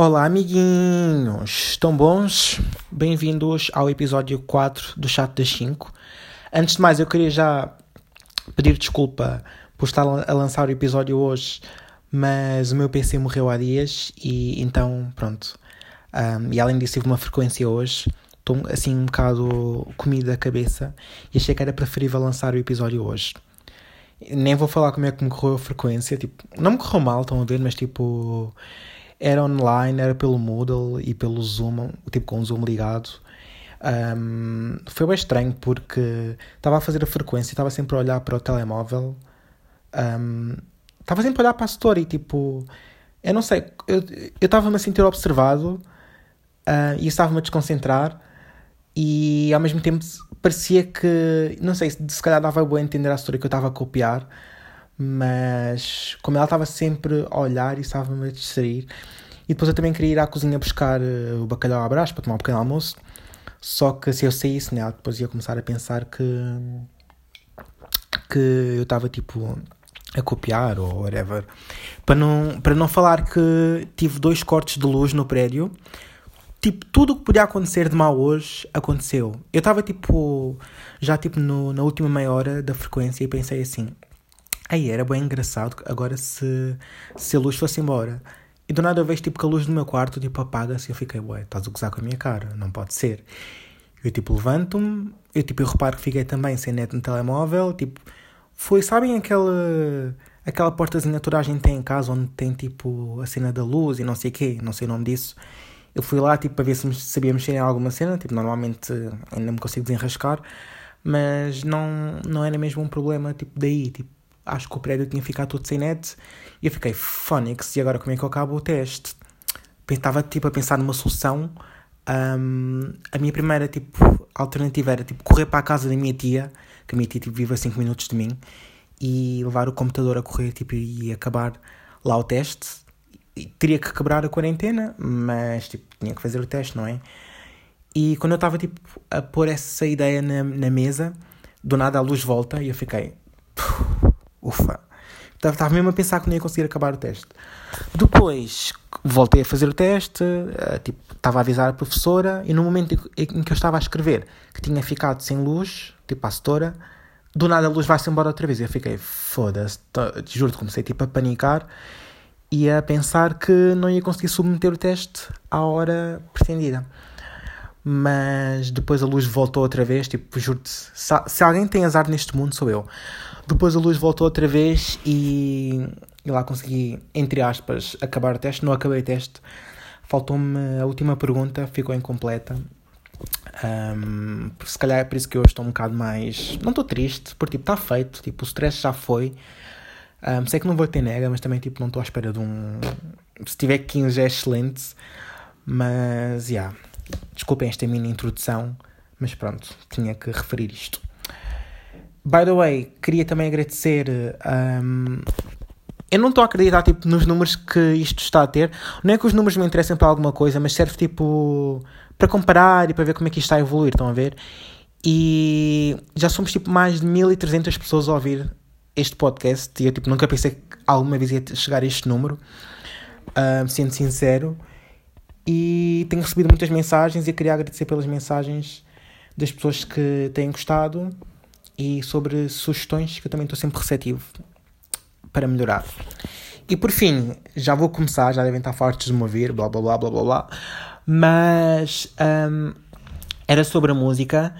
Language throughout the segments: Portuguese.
Olá, amiguinhos! Estão bons? Bem-vindos ao episódio 4 do Chat das 5. Antes de mais, eu queria já pedir desculpa por estar a lançar o episódio hoje, mas o meu PC morreu há dias e então, pronto. Um, e além disso, tive uma frequência hoje. Estou assim um bocado comido da cabeça e achei que era preferível lançar o episódio hoje. Nem vou falar como é que me correu a frequência, tipo, não me correu mal, estão a ver, mas tipo era online, era pelo Moodle e pelo Zoom, tipo com o Zoom ligado. Um, foi bem estranho porque estava a fazer a frequência, estava sempre a olhar para o telemóvel, um, estava sempre a olhar para a story, tipo, eu não sei, eu estava-me a sentir observado uh, e estava-me a desconcentrar e ao mesmo tempo parecia que, não sei, se calhar dava boa a entender a história que eu estava a copiar, mas como ela estava sempre a olhar e estava-me a distrair. E depois eu também queria ir à cozinha buscar uh, o bacalhau à brás para tomar um pequeno almoço. Só que se eu saísse, né, depois ia começar a pensar que, que eu estava tipo a copiar ou whatever. Para não, para não falar que tive dois cortes de luz no prédio. Tipo, tudo o que podia acontecer de mal hoje aconteceu. Eu estava tipo, já tipo no, na última meia hora da frequência e pensei assim: Aí era bem engraçado agora se, se a luz fosse embora. E do nada eu vejo tipo que a luz do meu quarto tipo apaga-se e eu fiquei, ué, estás a gozar com a minha cara, não pode ser. Eu tipo levanto-me, eu tipo eu reparo que fiquei também sem net no telemóvel, tipo, foi, sabem aquela aquela portazinha toda a gente tem em casa onde tem tipo a cena da luz e não sei o quê, não sei o nome disso. Eu fui lá tipo para ver se sabia mexer em alguma cena, tipo, normalmente ainda me consigo desenrascar, mas não, não era mesmo um problema tipo daí, tipo, acho que o prédio tinha ficado todo sem net. E eu fiquei, Phonics, e agora como é que eu acabo o teste? Estava tipo a pensar numa solução. Um, a minha primeira tipo, alternativa era tipo, correr para a casa da minha tia, que a minha tia tipo, vive a 5 minutos de mim, e levar o computador a correr tipo, e acabar lá o teste. E teria que quebrar a quarentena, mas tipo, tinha que fazer o teste, não é? E quando eu estava tipo, a pôr essa ideia na, na mesa, do nada a luz volta e eu fiquei ufa. Estava mesmo a pensar que não ia conseguir acabar o teste. Depois voltei a fazer o teste, eh, tipo, estava a avisar a professora e no momento em que eu estava a escrever que tinha ficado sem luz, tipo a setora, do nada a luz vai-se embora outra vez. Eu fiquei, foda-se, juro-te, comecei tipo a panicar e a pensar que não ia conseguir submeter o teste à hora pretendida. Mas depois a luz voltou outra vez, tipo, juro-te, se, se alguém tem azar neste mundo sou eu. Depois a luz voltou outra vez e, e lá consegui, entre aspas, acabar o teste. Não acabei o teste. Faltou-me a última pergunta, ficou incompleta. Um, se calhar é por isso que eu estou um bocado mais. Não estou triste, porque tipo, está feito, tipo, o stress já foi. Um, sei que não vou ter nega, mas também tipo, não estou à espera de um. Se tiver 15 é excelente. Mas. Yeah. Desculpem esta mini introdução, mas pronto, tinha que referir isto. By the way, queria também agradecer. Um, eu não estou a acreditar tipo, nos números que isto está a ter. Não é que os números me interessem para alguma coisa, mas serve tipo para comparar e para ver como é que isto está a evoluir. Estão a ver? E já somos tipo mais de 1300 pessoas a ouvir este podcast. E eu tipo, nunca pensei que alguma vez ia chegar a este número, um, sendo sincero. E tenho recebido muitas mensagens e queria agradecer pelas mensagens das pessoas que têm gostado e sobre sugestões que eu também estou sempre receptivo para melhorar. E por fim, já vou começar, já devem estar fartos de me ouvir, blá blá blá blá blá blá, mas um, era sobre a música.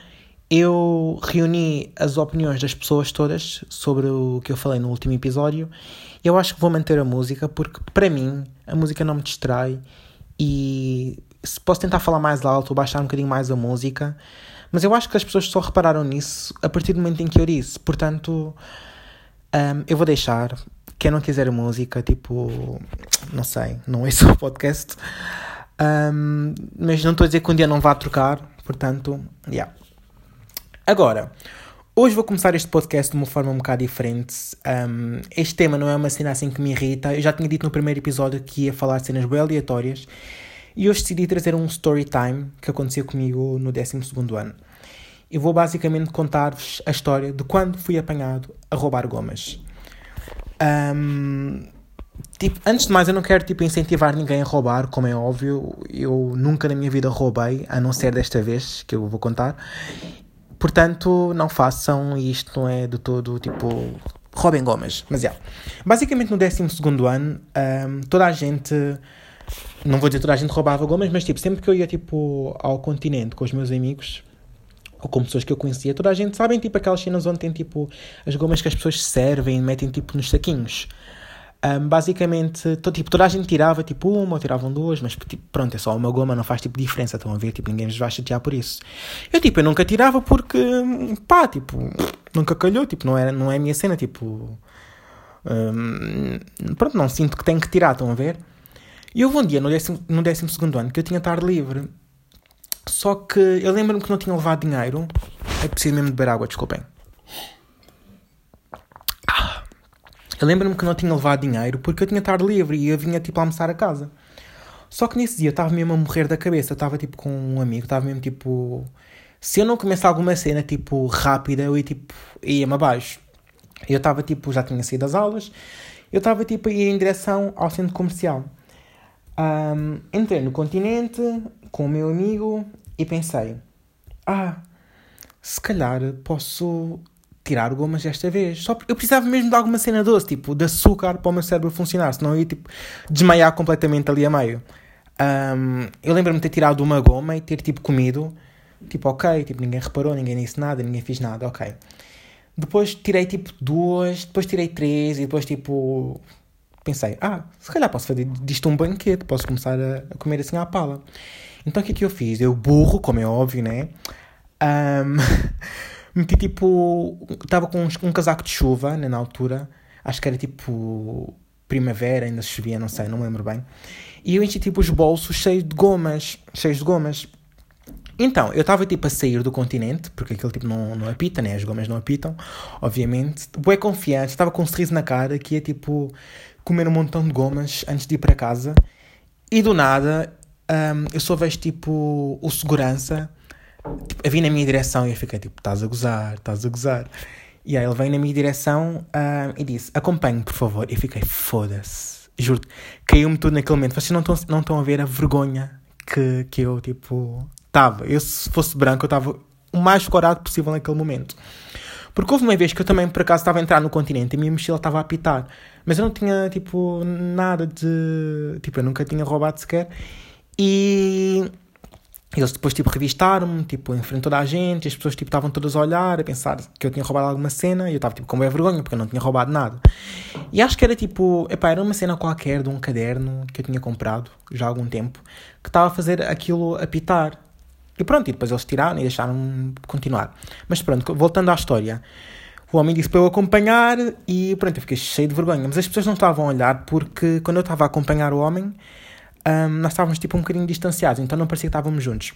Eu reuni as opiniões das pessoas todas sobre o que eu falei no último episódio. Eu acho que vou manter a música porque, para mim, a música não me distrai e posso tentar falar mais alto ou baixar um bocadinho mais a música, mas eu acho que as pessoas só repararam nisso a partir do momento em que eu disse. Portanto, um, eu vou deixar. Quem não quiser música, tipo, não sei, não é só podcast. Um, mas não estou a dizer que um dia não vá trocar, portanto, yeah. Agora, hoje vou começar este podcast de uma forma um bocado diferente. Um, este tema não é uma cena assim que me irrita. Eu já tinha dito no primeiro episódio que ia falar de cenas bem aleatórias. E hoje decidi trazer um story time que aconteceu comigo no 12 ano. Eu vou basicamente contar-vos a história de quando fui apanhado a roubar gomas. Um, Tipo, antes de mais, eu não quero tipo, incentivar ninguém a roubar, como é óbvio. Eu nunca na minha vida roubei, a não ser desta vez, que eu vou contar. Portanto, não façam isto, não é de todo tipo. Roubem gomas. Mas já. Yeah. Basicamente, no 12 ano, um, toda a gente. Não vou dizer toda a gente roubava gomas, mas tipo, sempre que eu ia tipo, ao continente com os meus amigos, ou com pessoas que eu conhecia, toda a gente sabem tipo aquelas cenas onde tem tipo as gomas que as pessoas servem, metem tipo nos saquinhos. Um, basicamente, todo, tipo, toda a gente tirava tipo uma ou tiravam duas, mas tipo, pronto, é só uma goma, não faz tipo diferença. Estão a ver? Tipo, ninguém nos vai chatear por isso. Eu tipo, eu nunca tirava porque pá, tipo, nunca calhou, tipo, não é, não é a minha cena, tipo. Um, pronto, não sinto que tenho que tirar, estão a ver? E houve um dia no 12 no décimo segundo ano que eu tinha tarde livre. Só que eu lembro-me que não tinha levado dinheiro. É preciso mesmo beber água, desculpem. Eu lembro-me que não tinha levado dinheiro porque eu tinha tarde livre e eu vinha tipo almoçar a casa. Só que nesse dia estava mesmo a morrer da cabeça. Estava tipo com um amigo, estava mesmo tipo. Se eu não começar alguma cena tipo rápida, eu ia tipo. ia-me abaixo. Eu estava tipo, já tinha saído das aulas, eu estava tipo a ir em direção ao centro comercial. Um, entrei no continente com o meu amigo e pensei: ah, se calhar posso tirar gomas desta vez. Só eu precisava mesmo de alguma cena doce, tipo, de açúcar para o meu cérebro funcionar, senão eu ia tipo, desmaiar completamente ali a meio. Um, eu lembro-me de ter tirado uma goma e ter tipo comido, tipo, ok, tipo, ninguém reparou, ninguém disse nada, ninguém fez nada, ok. Depois tirei tipo duas, depois tirei três e depois tipo pensei, ah, se calhar posso fazer disto um banquete, posso começar a, a comer assim à pala. Então o que é que eu fiz? Eu burro, como é óbvio, né? Um, meti tipo. Estava com um, um, casaco de chuva né, na altura. Acho que era tipo primavera, ainda chovia, não sei, não me lembro bem. E eu enchi tipo os bolsos cheios de gomas. Cheios de gomas. Então, eu estava tipo a sair do continente, porque aquele tipo não, não apita, né? As gomas não apitam, obviamente. Bué confiante, estava com um sorriso na cara que ia tipo comer um montão de gomas antes de ir para casa. E do nada, um, eu só vejo tipo o segurança tipo, a vir na minha direção e eu fiquei tipo, estás a gozar, estás a gozar. E aí ele vem na minha direção uh, e disse, acompanhe por favor. E eu fiquei, foda-se, juro, caiu-me tudo naquele momento. Vocês não estão não a ver a vergonha que, que eu, tipo, estava. Eu, se fosse branco, eu estava o mais corado possível naquele momento. Porque houve uma vez que eu também, por acaso, estava a entrar no continente e a minha mochila estava a apitar. Mas eu não tinha, tipo, nada de... Tipo, eu nunca tinha roubado sequer. E eles depois, tipo, revistaram-me, tipo, em frente a toda a gente, as pessoas, tipo, estavam todas a olhar, a pensar que eu tinha roubado alguma cena, e eu estava, tipo, com vergonha, porque eu não tinha roubado nada. E acho que era, tipo, epá, era uma cena qualquer de um caderno que eu tinha comprado, já há algum tempo, que estava a fazer aquilo apitar. E pronto, e depois eles tiraram e deixaram-me continuar. Mas pronto, voltando à história. O homem disse para eu acompanhar e pronto, eu fiquei cheio de vergonha. Mas as pessoas não estavam a olhar porque quando eu estava a acompanhar o homem um, nós estávamos tipo um bocadinho distanciados, então não parecia que estávamos juntos.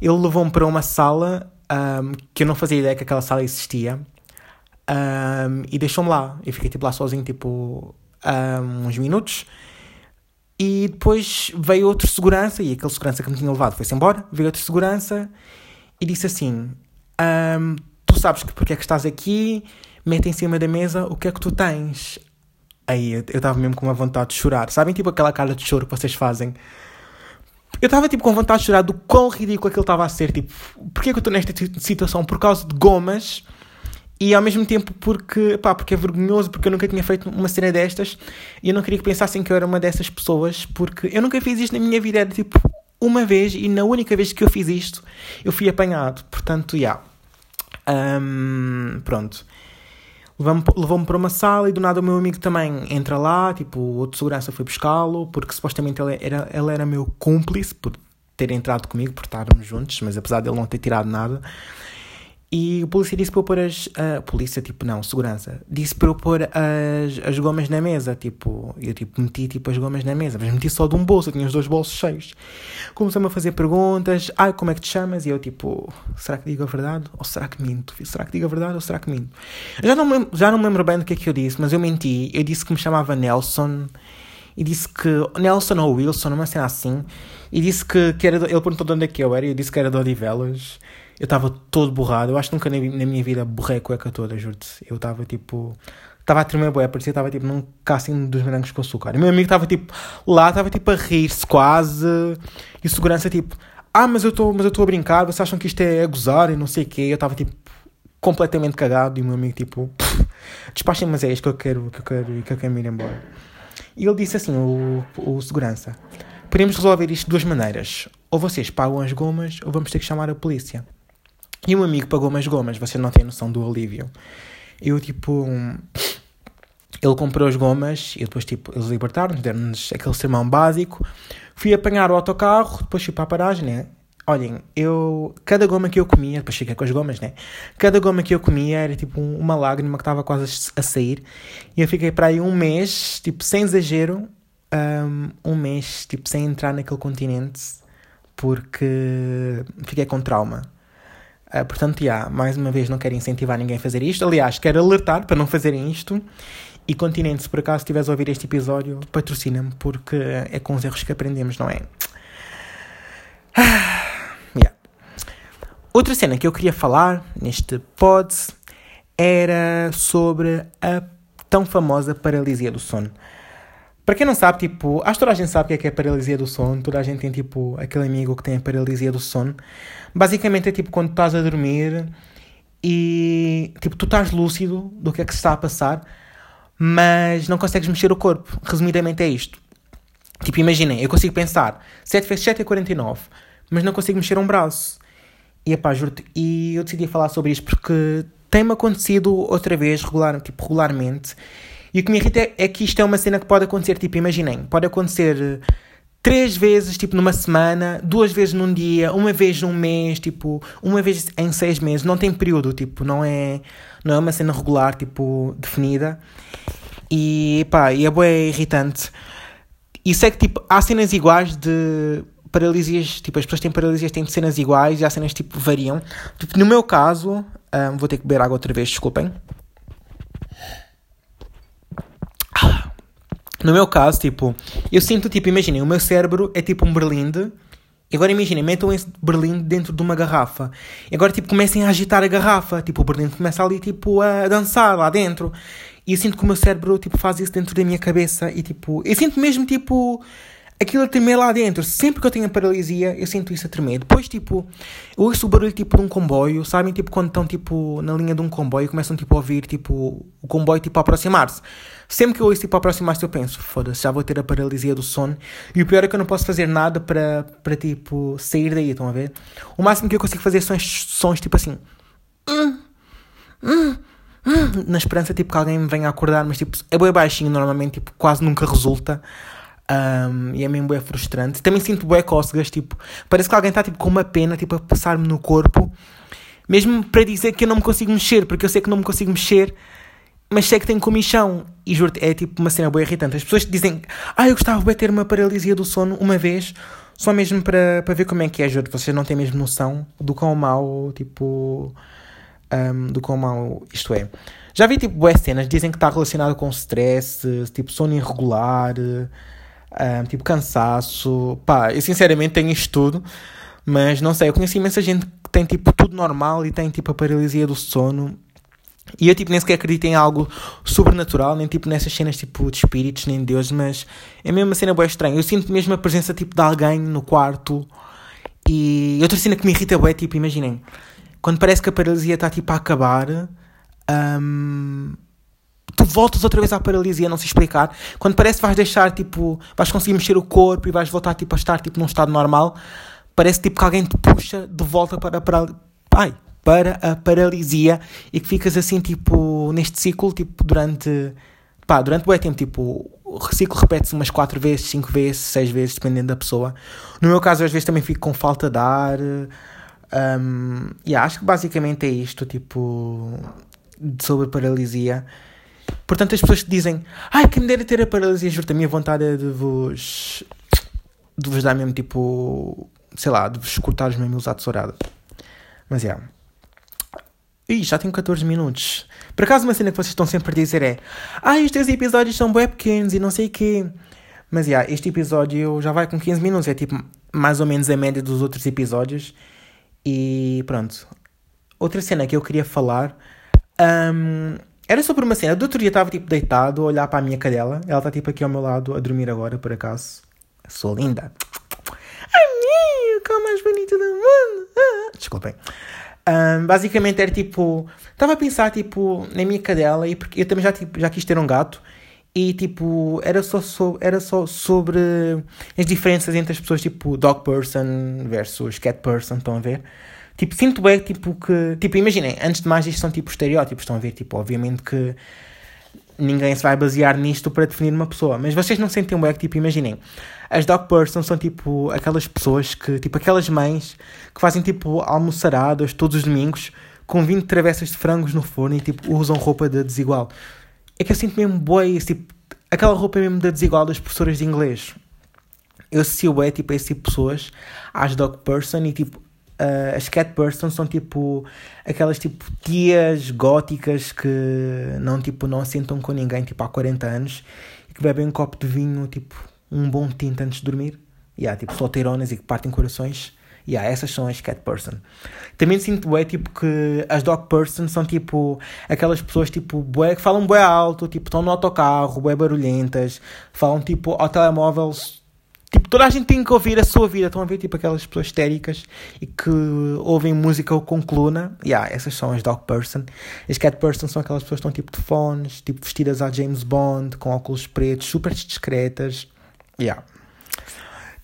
Ele levou-me para uma sala um, que eu não fazia ideia que aquela sala existia um, e deixou-me lá. Eu fiquei tipo lá sozinho, tipo uns minutos. E depois veio outro segurança, e aquele segurança que me tinha levado foi-se embora. Veio outro segurança e disse assim: Tu sabes que porque é que estás aqui? Mete em cima da mesa o que é que tu tens. Aí eu estava mesmo com uma vontade de chorar. Sabem, tipo aquela cara de choro que vocês fazem? Eu estava tipo com vontade de chorar do quão ridículo aquilo estava a ser. Tipo, porquê que eu estou nesta situação? Por causa de gomas e ao mesmo tempo porque, pá, porque é vergonhoso, porque eu nunca tinha feito uma cena destas e eu não queria que pensassem que eu era uma dessas pessoas, porque eu nunca fiz isto na minha vida. Era tipo uma vez e na única vez que eu fiz isto eu fui apanhado. Portanto, já. Yeah. Um, pronto levou-me para uma sala e do nada o meu amigo também entra lá, tipo, o outro segurança foi buscá-lo, porque supostamente ele era, ele era meu cúmplice por ter entrado comigo, por estarmos juntos, mas apesar dele não ter tirado nada. E o polícia disse para eu pôr as. Polícia, tipo, não, segurança. Disse para eu pôr as, as gomas na mesa. Tipo, eu tipo, meti tipo, as gomas na mesa. Mas meti só de um bolso, eu tinha os dois bolsos cheios. Começou-me a fazer perguntas. Ai, como é que te chamas? E eu, tipo, será que digo a verdade? Ou será que minto? Será que digo a verdade ou será que minto? Já não, me, já não me lembro bem do que é que eu disse, mas eu menti. Eu disse que me chamava Nelson. E disse que. Nelson ou Wilson, uma cena assim. E disse que, que era. Ele perguntou de onde é que eu era. E eu disse que era de Odivelas. Eu estava todo borrado. Eu acho que nunca na, minha vida borrei a cueca toda, juro-te. Eu estava tipo. Estava a tremer bué, parecia que estava tipo num casting dos morangos com açúcar. E meu amigo estava tipo lá, estava tipo a rir-se quase. E o segurança tipo, ah, mas eu estou a brincar, vocês acham que isto é a gozar e não sei o quê. Eu estava tipo completamente cagado e o meu amigo tipo, despachem, mas é isto que eu quero, que eu quero, que eu quero ir embora. E ele disse assim, o, o segurança, podemos resolver isto de duas maneiras. Ou vocês pagam as gomas ou vamos ter que chamar a polícia. E meu amigo pagou-me as gomas, vocês não têm noção do alívio. Eu tipo ele comprou as gomas e depois, tipo, eles libertaram-nos, deram-nos aquele sermão básico. Fui apanhar o autocarro, depois fui para a paragem, né? Olhem, eu. Cada goma que eu comia, depois fiquei com as gomas, né? Cada goma que eu comia era tipo uma lágrima que estava quase a sair. E eu fiquei para aí um mês, tipo, sem exagero, um, um mês, tipo, sem entrar naquele continente, porque fiquei com trauma. Uh, portanto, já, mais uma vez não quero incentivar ninguém a fazer isto. Aliás, quero alertar para não fazerem isto. E Continente, se por acaso estiveres a ouvir este episódio, patrocina-me, porque é com os erros que aprendemos, não é? Ah, yeah. Outra cena que eu queria falar neste pod era sobre a tão famosa paralisia do sono. Para quem não sabe, tipo, acho que toda a gente sabe o que é, que é paralisia do sono, toda a gente tem, tipo, aquele amigo que tem a paralisia do sono. Basicamente é tipo quando estás a dormir e, tipo, tu estás lúcido do que é que se está a passar, mas não consegues mexer o corpo. Resumidamente é isto. Tipo, imaginem, eu consigo pensar 7 vezes 7 é 49, mas não consigo mexer um braço. E, epá, juro e eu decidi falar sobre isto porque tem-me acontecido outra vez, regular, tipo, regularmente. E o que me irrita é, que isto é uma cena que pode acontecer, tipo, imaginem, pode acontecer três vezes, tipo, numa semana, duas vezes num dia, uma vez num mês, tipo, uma vez em seis meses, não tem período, tipo, não é, não é uma cena regular, tipo, definida. E pá, e é bem irritante. Isso é que tipo, há cenas iguais de paralisias, tipo, as pessoas têm paralisias, têm cenas iguais e há cenas tipo variam. Tipo, no meu caso, um, vou ter que beber água outra vez, desculpem. No meu caso, tipo, eu sinto, tipo, imaginem, o meu cérebro é tipo um berlinde. E agora imaginem, metam esse berlinde dentro de uma garrafa. E agora, tipo, comecem a agitar a garrafa. Tipo, o berlinde começa ali, tipo, a dançar lá dentro. E eu sinto que o meu cérebro, tipo, faz isso dentro da minha cabeça e, tipo, eu sinto mesmo, tipo, aquilo a tremer lá dentro. Sempre que eu tenho paralisia, eu sinto isso a tremer. Depois, tipo, eu ouço o barulho, tipo, de um comboio, sabem? Tipo, quando estão, tipo, na linha de um comboio, começam, tipo, a ouvir, tipo, o comboio, tipo, a aproximar-se. Sempre que eu ouço, tipo, a aproximar-se, eu penso, foda-se, já vou ter a paralisia do sono. E o pior é que eu não posso fazer nada para, para tipo, sair daí, estão a ver? O máximo que eu consigo fazer são estes sons, tipo, assim... Na esperança tipo que alguém me venha acordar, mas tipo, é bem baixinho normalmente, tipo, quase nunca resulta. Um, e é mesmo bem frustrante. Também sinto bué cócegas, tipo, parece que alguém está tipo com uma pena, tipo, a passar-me no corpo, mesmo para dizer que eu não me consigo mexer, porque eu sei que não me consigo mexer, mas sei que tenho comichão. E juro é tipo uma cena bem irritante. As pessoas dizem, ah, eu gostava de ter uma paralisia do sono uma vez, só mesmo para, para ver como é que é, juro. Vocês não têm mesmo noção do quão mau, tipo um, do quão mau isto é. Já vi tipo boas cenas, dizem que está relacionado com stress, tipo sono irregular, um, tipo cansaço. Pá, eu sinceramente tenho isto tudo, mas não sei, eu conheci imensa gente que tem tipo tudo normal e tem tipo a paralisia do sono. E eu tipo nem sequer acredito em algo sobrenatural, nem tipo nessas cenas tipo de espíritos, nem de Deus, mas é mesmo uma cena boa estranha. Eu sinto mesmo a presença tipo de alguém no quarto. E outra cena que me irrita é tipo, imaginem, quando parece que a paralisia está tipo a acabar, um, tu voltas outra vez à paralisia, não se explicar. Quando parece que vais deixar, tipo, vais conseguir mexer o corpo e vais voltar tipo, a estar tipo, num estado normal, parece tipo que alguém te puxa de volta para, para, ai, para a paralisia e que ficas assim, tipo, neste ciclo, tipo, durante, pá, durante o tempo, tipo, o ciclo repete-se umas 4 vezes, 5 vezes, 6 vezes, dependendo da pessoa. No meu caso, às vezes também fico com falta de ar. Um, e yeah, acho que basicamente é isto, tipo, sobre paralisia. Portanto, as pessoas que dizem, ai, quem me dera ter a paralisia, juro, a minha vontade é de vos, de vos dar mesmo, tipo, sei lá, de vos cortar os mamilos à tesourada. Mas, é. Yeah. Ih, já tenho 14 minutos. Por acaso, uma cena que vocês estão sempre a dizer é, ai, os teus episódios são bem pequenos e não sei o quê. Mas, yeah, este episódio já vai com 15 minutos, é tipo, mais ou menos a média dos outros episódios. E pronto. Outra cena que eu queria falar um, era sobre uma cena. Do outro dia estava tipo deitado a olhar para a minha cadela. Ela está tipo aqui ao meu lado a dormir agora, por acaso. Sou linda. Amigo, que é o mais bonito do mundo. Ah, desculpem. Um, basicamente era tipo. Estava a pensar tipo na minha cadela e porque eu também já, tipo, já quis ter um gato. E tipo, era só, so, era só sobre as diferenças entre as pessoas, tipo, dog person versus cat person, estão a ver? Tipo, sinto bem, tipo, que... Tipo, imaginem, antes de mais isto são, tipo, estereótipos, estão a ver? Tipo, obviamente que ninguém se vai basear nisto para definir uma pessoa. Mas vocês não sentem bem tipo, imaginem, as dog persons são, tipo, aquelas pessoas que... Tipo, aquelas mães que fazem, tipo, almoçaradas todos os domingos com 20 travessas de frangos no forno e, tipo, usam roupa de desigual. É que eu sinto mesmo boi, tipo, aquela roupa mesmo da desigual das professoras de inglês. Eu associo é tipo, esse tipo de pessoas às dog person e, tipo, Uh, as cat persons são tipo aquelas tipo tias góticas que não tipo não assentam com ninguém tipo há 40 anos e que bebem um copo de vinho tipo um bom tinto antes de dormir. E yeah, tipo solteironas e que partem corações. E yeah, essas são as cat person. Também sinto é tipo que as dog person são tipo aquelas pessoas tipo bué, que falam bué alto tipo estão no autocarro bué barulhentas falam tipo ao telemóvel Tipo, toda a gente tem que ouvir a sua vida. Estão a ver, tipo, aquelas pessoas histéricas e que ouvem música com coluna. Yeah, essas são as dog person. As cat person são aquelas pessoas que estão, tipo, de fones, tipo, vestidas a James Bond, com óculos pretos, super discretas. Yeah.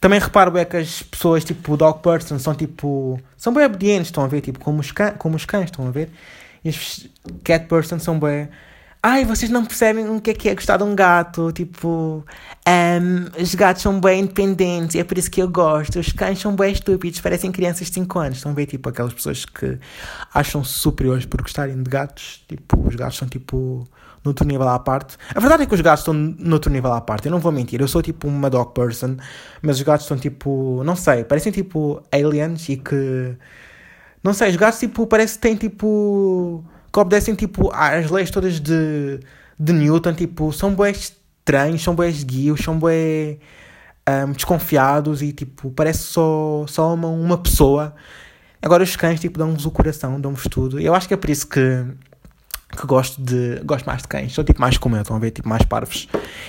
Também reparo é que as pessoas, tipo, dog person, são, tipo... São bem obedientes, estão a ver? Tipo, como os, cães, como os cães, estão a ver? E as cat person são bem Ai, vocês não percebem o que é que é gostar de um gato. Tipo, um, os gatos são bem independentes e é por isso que eu gosto. Os cães são bem estúpidos, parecem crianças de 5 anos. Estão a ver, tipo, aquelas pessoas que acham superiores por gostarem de gatos. Tipo, os gatos são, tipo, no outro nível à parte. A verdade é que os gatos estão outro nível à parte. Eu não vou mentir. Eu sou, tipo, uma dog person. Mas os gatos são, tipo, não sei, parecem, tipo, aliens e que... Não sei, os gatos, tipo, parece que têm, tipo que obedecem tipo às leis todas de, de Newton, tipo, são bem estranhos, são bem guios, são bem um, desconfiados e tipo, parece só, só uma, uma pessoa. Agora os cães tipo dão-vos o coração, dão-vos tudo. Eu acho que é por isso que que gosto de gosto mais de cães. São tipo mais como eu, estão a ver, tipo mais parvos,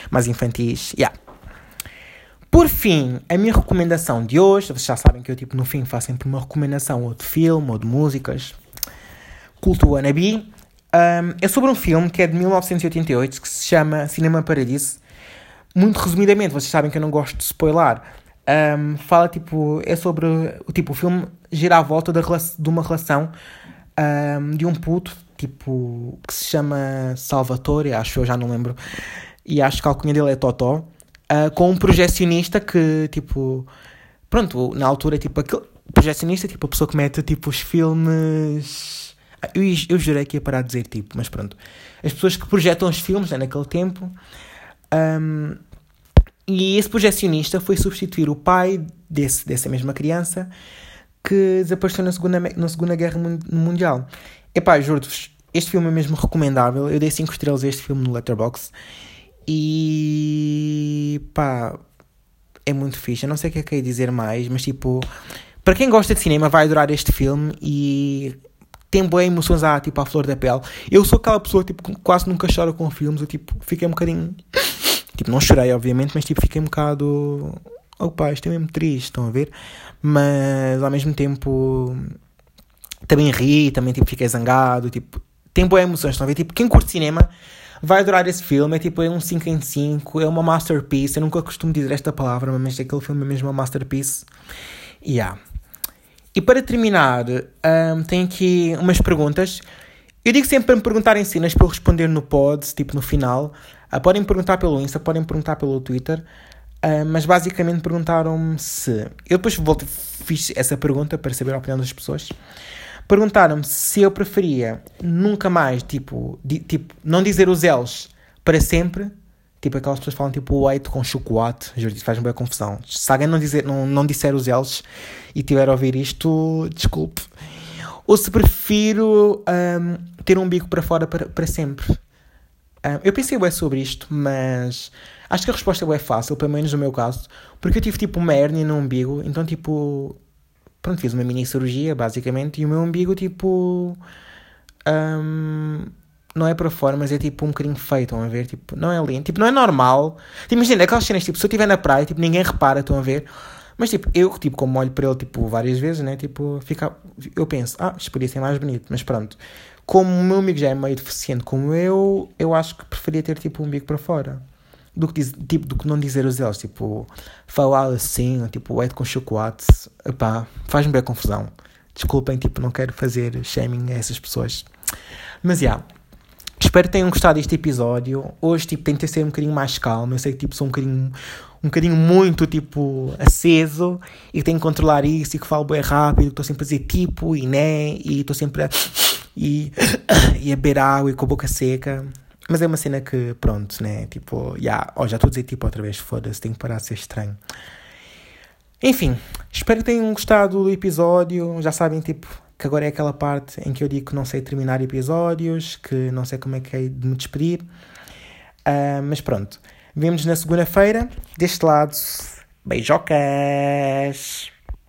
mais infantis. Yeah. Por fim, a minha recomendação de hoje, vocês já sabem que eu tipo no fim faço sempre uma recomendação ou de filme ou de músicas culto wannabe. Um, é sobre um filme que é de 1988 que se chama Cinema Paradiso. Muito resumidamente, vocês sabem que eu não gosto de spoiler. Um, fala tipo. É sobre. O tipo, o filme gira à volta da, de uma relação um, de um puto tipo. que se chama Salvatore, acho eu, já não lembro. E acho que a alcunha dele é Totó. Uh, com um projecionista que tipo. Pronto, na altura, tipo, aquele projecionista, tipo, a pessoa que mete tipo os filmes eu, eu jurei que ia parar de dizer tipo, mas pronto. As pessoas que projetam os filmes né, naquele tempo. Um, e esse projecionista foi substituir o pai desse, dessa mesma criança que desapareceu na Segunda, na segunda Guerra Mundial. Epá, juro-vos, este filme é mesmo recomendável. Eu dei 5 estrelas a este filme no Letterboxd. E pá, é muito fixe. Eu não sei o que é que ia dizer mais, mas tipo, para quem gosta de cinema vai adorar este filme e tem boas emoções à, tipo, à flor da pele. Eu sou aquela pessoa tipo, que quase nunca chora com filmes. Eu tipo, fiquei um bocadinho. Tipo, não chorei, obviamente, mas tipo, fiquei um bocado. Oh pá, isto é mesmo triste, estão a ver? Mas ao mesmo tempo. Também ri, também tipo, fiquei zangado. Tipo, tem boas emoções, estão a ver? Tipo, quem curte cinema vai adorar esse filme. É tipo, é um 5 em 5, é uma masterpiece. Eu nunca costumo dizer esta palavra, mas aquele filme é mesmo uma masterpiece. Yeah. E para terminar, um, tenho aqui umas perguntas. Eu digo sempre para me perguntarem cenas para eu responder no pod, tipo no final. Uh, podem perguntar pelo Insta, podem perguntar pelo Twitter. Uh, mas basicamente perguntaram-me se. Eu depois volto, fiz essa pergunta para saber a opinião das pessoas. Perguntaram-me se eu preferia nunca mais, tipo, di, tipo não dizer os L's para sempre Tipo, aquelas pessoas falam tipo o com chocolate. Juro, isso faz-me bem confusão. Se alguém não, dizer, não, não disser os L's e tiver a ouvir isto, desculpe. Ou se prefiro um, ter um bico para fora para, para sempre. Um, eu pensei bem sobre isto, mas acho que a resposta é bem fácil, pelo menos no meu caso. Porque eu tive tipo uma hérnia no umbigo, então tipo. Pronto, fiz uma mini cirurgia, basicamente, e o meu umbigo tipo. Um, não é para fora, mas é tipo um bocadinho feio, estão a ver? Tipo, não é lindo, tipo, não é normal. Tipo, imagina, aquelas cenas, tipo, se eu estiver na praia, tipo, ninguém repara, estão a ver? Mas tipo, eu, tipo, como olho para ele, tipo, várias vezes, né? Tipo, fica, eu penso, ah, isto podia ser mais bonito, mas pronto. Como o meu amigo já é meio deficiente como eu, eu acho que preferia ter, tipo, um bico para fora. Do que, diz, tipo, do que não dizer os eles, tipo, falar assim, tipo, é com chocolate, epá, faz-me bem confusão. Desculpem, tipo, não quero fazer shaming a essas pessoas. Mas, já, yeah, espero que tenham gostado deste episódio. Hoje, tipo, tentei ser um bocadinho mais calmo. Eu sei que, tipo, sou um bocadinho um bocadinho muito, tipo, aceso e tenho que controlar isso e que falo bem rápido, estou sempre a dizer tipo e né e estou sempre a, e, e a beber água e com a boca seca. Mas é uma cena que, pronto, né? Tipo, yeah, oh, já estou a dizer tipo outra vez, foda-se, tenho que parar de ser estranho. Enfim, espero que tenham gostado do episódio. Já sabem, tipo, que agora é aquela parte em que eu digo que não sei terminar episódios, que não sei como é que é de me despedir. Uh, mas pronto. Vemos na segunda-feira. Deste lado, beijocas!